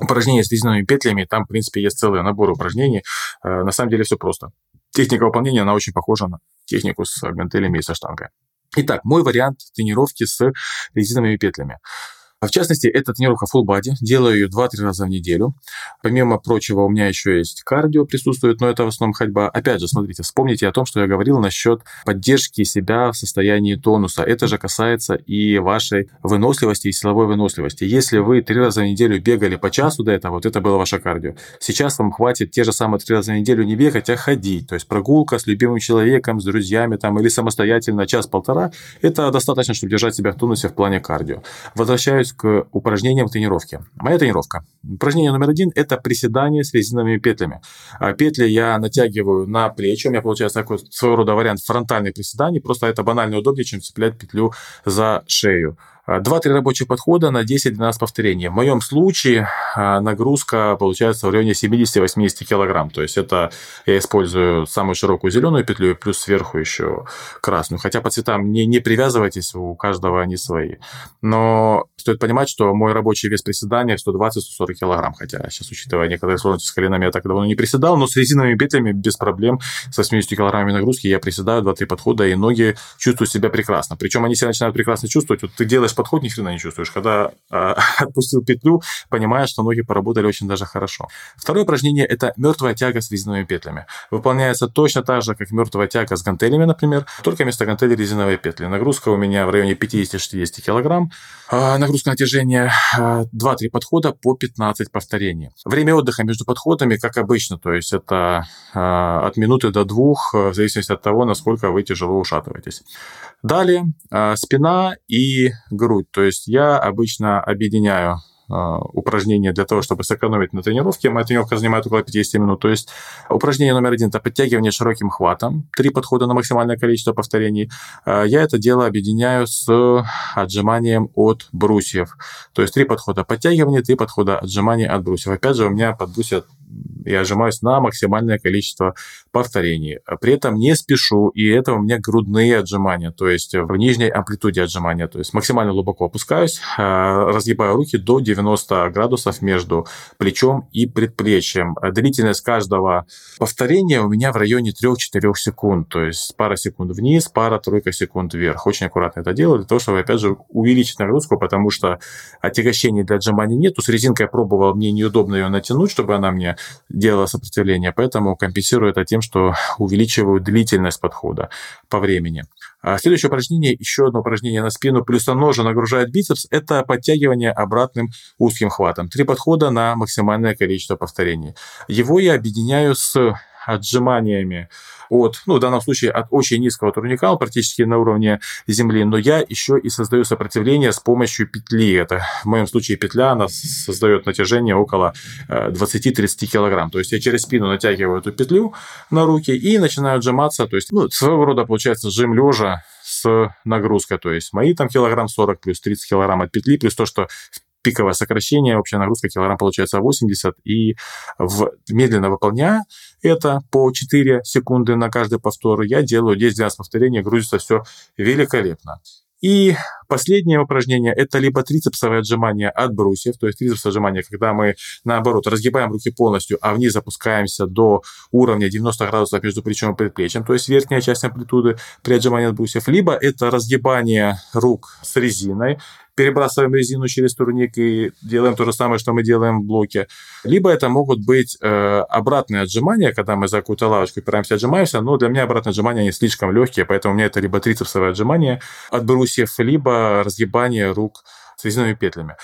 S2: упражнения с резиновыми петлями, там, в принципе, есть целый набор упражнений. Э, на самом деле все просто. Техника выполнения, она очень похожа на технику с гантелями и со штангой. Итак, мой вариант тренировки с резиновыми петлями. В частности, это тренировка full body. Делаю ее 2-3 раза в неделю. Помимо прочего, у меня еще есть кардио присутствует, но это в основном ходьба. Опять же, смотрите, вспомните о том, что я говорил насчет поддержки себя в состоянии тонуса. Это же касается и вашей выносливости и силовой выносливости. Если вы три раза в неделю бегали по часу до этого, вот это было ваше кардио. Сейчас вам хватит те же самые три раза в неделю не бегать, а ходить. То есть прогулка с любимым человеком, с друзьями там, или самостоятельно час-полтора. Это достаточно, чтобы держать себя в тонусе в плане кардио. Возвращаюсь к упражнениям тренировки. Моя тренировка. Упражнение номер один – это приседание с резиновыми петлями. А петли я натягиваю на плечи. У меня получается такой своего рода вариант фронтальных приседаний. Просто это банально удобнее, чем цеплять петлю за шею. 2-3 рабочих подхода на 10-12 повторений. В моем случае а, нагрузка получается в районе 70-80 килограмм. То есть это я использую самую широкую зеленую петлю плюс сверху еще красную. Хотя по цветам не, не привязывайтесь, у каждого они свои. Но стоит понимать, что мой рабочий вес приседания 120-140 килограмм. Хотя сейчас, учитывая некоторые сложности с коленами, я так давно не приседал, но с резиновыми петлями без проблем с 80 килограммами нагрузки я приседаю 2-3 подхода, и ноги чувствуют себя прекрасно. Причем они себя начинают прекрасно чувствовать. Вот ты делаешь делаешь подход, ни хрена не чувствуешь. Когда э, отпустил петлю, понимаешь, что ноги поработали очень даже хорошо. Второе упражнение – это мертвая тяга с резиновыми петлями. Выполняется точно так же, как мертвая тяга с гантелями, например, только вместо гантелей резиновые петли. Нагрузка у меня в районе 50-60 килограмм. Э, нагрузка натяжения э, 2-3 подхода по 15 повторений. Время отдыха между подходами, как обычно, то есть это э, от минуты до двух, в зависимости от того, насколько вы тяжело ушатываетесь. Далее э, спина и грудь. То есть я обычно объединяю э, упражнения для того, чтобы сэкономить на тренировке. Моя тренировка занимает около 50 минут. То есть упражнение номер один – это подтягивание широким хватом. Три подхода на максимальное количество повторений. Э, я это дело объединяю с отжиманием от брусьев. То есть три подхода подтягивания, три подхода отжимания от брусьев. Опять же, у меня под брусья я отжимаюсь на максимальное количество повторений. При этом не спешу, и это у меня грудные отжимания, то есть в нижней амплитуде отжимания. То есть максимально глубоко опускаюсь, э, разгибаю руки до 90 градусов между плечом и предплечьем. Длительность каждого повторения у меня в районе 3-4 секунд, то есть пара секунд вниз, пара-тройка секунд вверх. Очень аккуратно это делаю для того, чтобы, опять же, увеличить нагрузку, потому что отягощений для отжимания нету. С резинкой пробовал, мне неудобно ее натянуть, чтобы она мне делала сопротивление, поэтому компенсирую это тем, что увеличиваю длительность подхода по времени. А следующее упражнение, еще одно упражнение на спину, плюс оно же нагружает бицепс, это подтягивание обратным узким хватом. Три подхода на максимальное количество повторений. Его я объединяю с отжиманиями от, ну, в данном случае, от очень низкого турника, он практически на уровне земли, но я еще и создаю сопротивление с помощью петли. Это в моем случае петля, она создает натяжение около 20-30 э, килограмм. То есть я через спину натягиваю эту петлю на руки и начинаю отжиматься. То есть, ну, своего рода получается жим лежа с нагрузкой. То есть мои там килограмм 40 плюс 30 килограмм от петли, плюс то, что пиковое сокращение, общая нагрузка килограмм получается 80, и в, медленно выполняя это по 4 секунды на каждый повтор, я делаю 10-12 повторений, грузится все великолепно. И последнее упражнение – это либо трицепсовое отжимание от брусьев, то есть трицепсовое отжимание, когда мы, наоборот, разгибаем руки полностью, а вниз опускаемся до уровня 90 градусов между плечом и предплечьем, то есть верхняя часть амплитуды при отжимании от брусьев, либо это разгибание рук с резиной, перебрасываем резину через турник и делаем то же самое, что мы делаем в блоке. Либо это могут быть э, обратные отжимания, когда мы за какую-то лавочку опираемся, отжимаемся, но для меня обратные отжимания, они слишком легкие, поэтому у меня это либо трицепсовое отжимание от брусьев, либо разгибание рук с резиновыми петлями.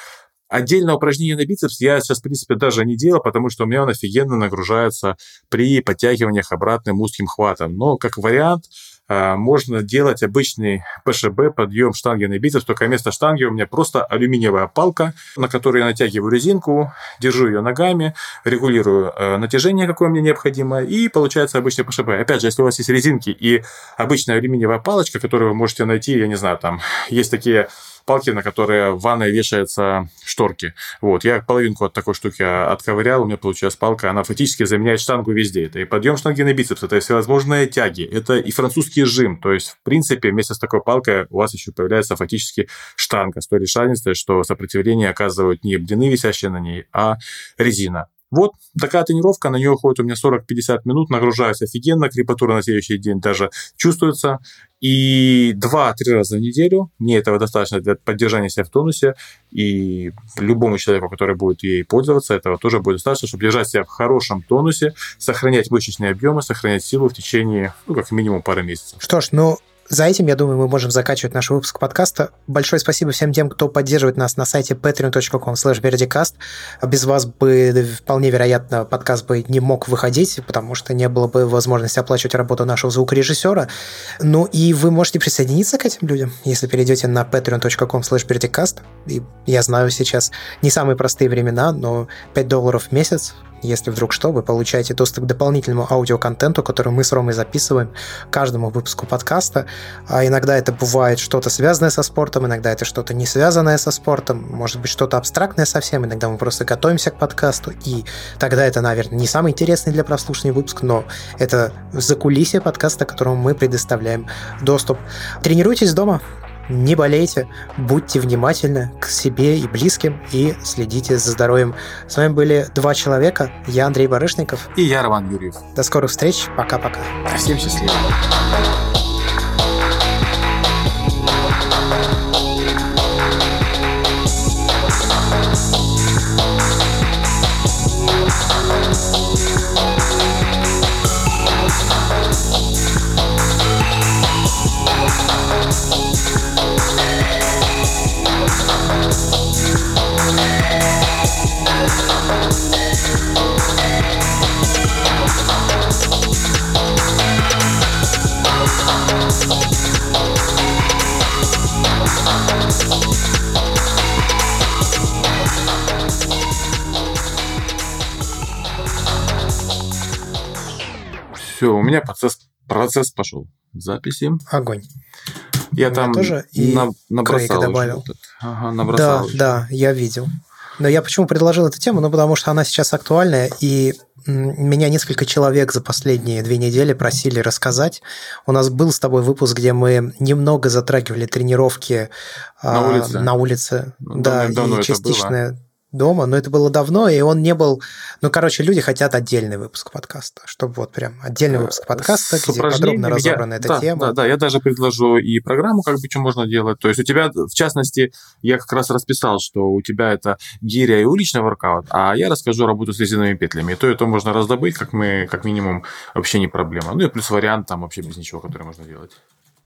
S2: Отдельное упражнение на бицепс я сейчас, в принципе, даже не делал, потому что у меня он офигенно нагружается при подтягиваниях обратным узким хватом. Но как вариант можно делать обычный ПШБ, подъем штанги на бицепс, только вместо штанги у меня просто алюминиевая палка, на которой я натягиваю резинку, держу ее ногами, регулирую э, натяжение, какое мне необходимо, и получается обычный ПШБ. Опять же, если у вас есть резинки и обычная алюминиевая палочка, которую вы можете найти, я не знаю, там есть такие палки, на которые в ванной вешаются шторки. Вот, я половинку от такой штуки отковырял, у меня получилась палка, она фактически заменяет штангу везде. Это и подъем штанги на бицепс, это и всевозможные тяги, это и французский жим. То есть, в принципе, вместе с такой палкой у вас еще появляется фактически штанга с той решательностью, что сопротивление оказывают не блины, висящие на ней, а резина. Вот такая тренировка, на нее уходит у меня 40-50 минут, нагружаюсь офигенно, крепатура на следующий день даже чувствуется. И 2-3 раза в неделю мне этого достаточно для поддержания себя в тонусе. И любому человеку, который будет ей пользоваться, этого тоже будет достаточно, чтобы держать себя в хорошем тонусе, сохранять мышечные объемы, сохранять силу в течение, ну, как минимум, пары месяцев.
S1: Что ж, ну, за этим, я думаю, мы можем заканчивать наш выпуск подкаста. Большое спасибо всем тем, кто поддерживает нас на сайте patreon.com slash Без вас бы, вполне вероятно, подкаст бы не мог выходить, потому что не было бы возможности оплачивать работу нашего звукорежиссера. Ну и вы можете присоединиться к этим людям, если перейдете на patreon.com slash И я знаю сейчас не самые простые времена, но 5 долларов в месяц если вдруг что, вы получаете доступ к дополнительному аудиоконтенту, который мы с Ромой записываем каждому выпуску подкаста. А иногда это бывает что-то связанное со спортом, иногда это что-то не связанное со спортом, может быть что-то абстрактное совсем, иногда мы просто готовимся к подкасту, и тогда это, наверное, не самый интересный для прослушивания выпуск, но это закулисье подкаста, которому мы предоставляем доступ. Тренируйтесь дома, не болейте, будьте внимательны к себе и близким и следите за здоровьем. С вами были два человека, я Андрей Барышников.
S2: И я Роман Юрьев.
S1: До скорых встреч, пока-пока.
S2: Всем счастливо. Процесс, пошел. Записи.
S1: Огонь.
S2: Я там тоже и на, набросал.
S1: добавил. Ага, набросал. Да, уже. да, я видел. Но я почему предложил эту тему? Ну, потому что она сейчас актуальная, и меня несколько человек за последние две недели просили рассказать. У нас был с тобой выпуск, где мы немного затрагивали тренировки
S2: на улице.
S1: На улице. Ну, да, и частичное дома, но это было давно, и он не был... Ну, короче, люди хотят отдельный выпуск подкаста, чтобы вот прям отдельный выпуск э, подкаста, С где подробно разобрана я, эта
S2: да,
S1: тема.
S2: Да, да, я даже предложу и программу, как бы, что можно делать. То есть у тебя, в частности, я как раз расписал, что у тебя это гиря и уличный воркаут, а я расскажу работу с резиновыми петлями. И то, и то можно раздобыть, как мы, как минимум, вообще не проблема. Ну и плюс вариант там вообще без ничего, который можно делать.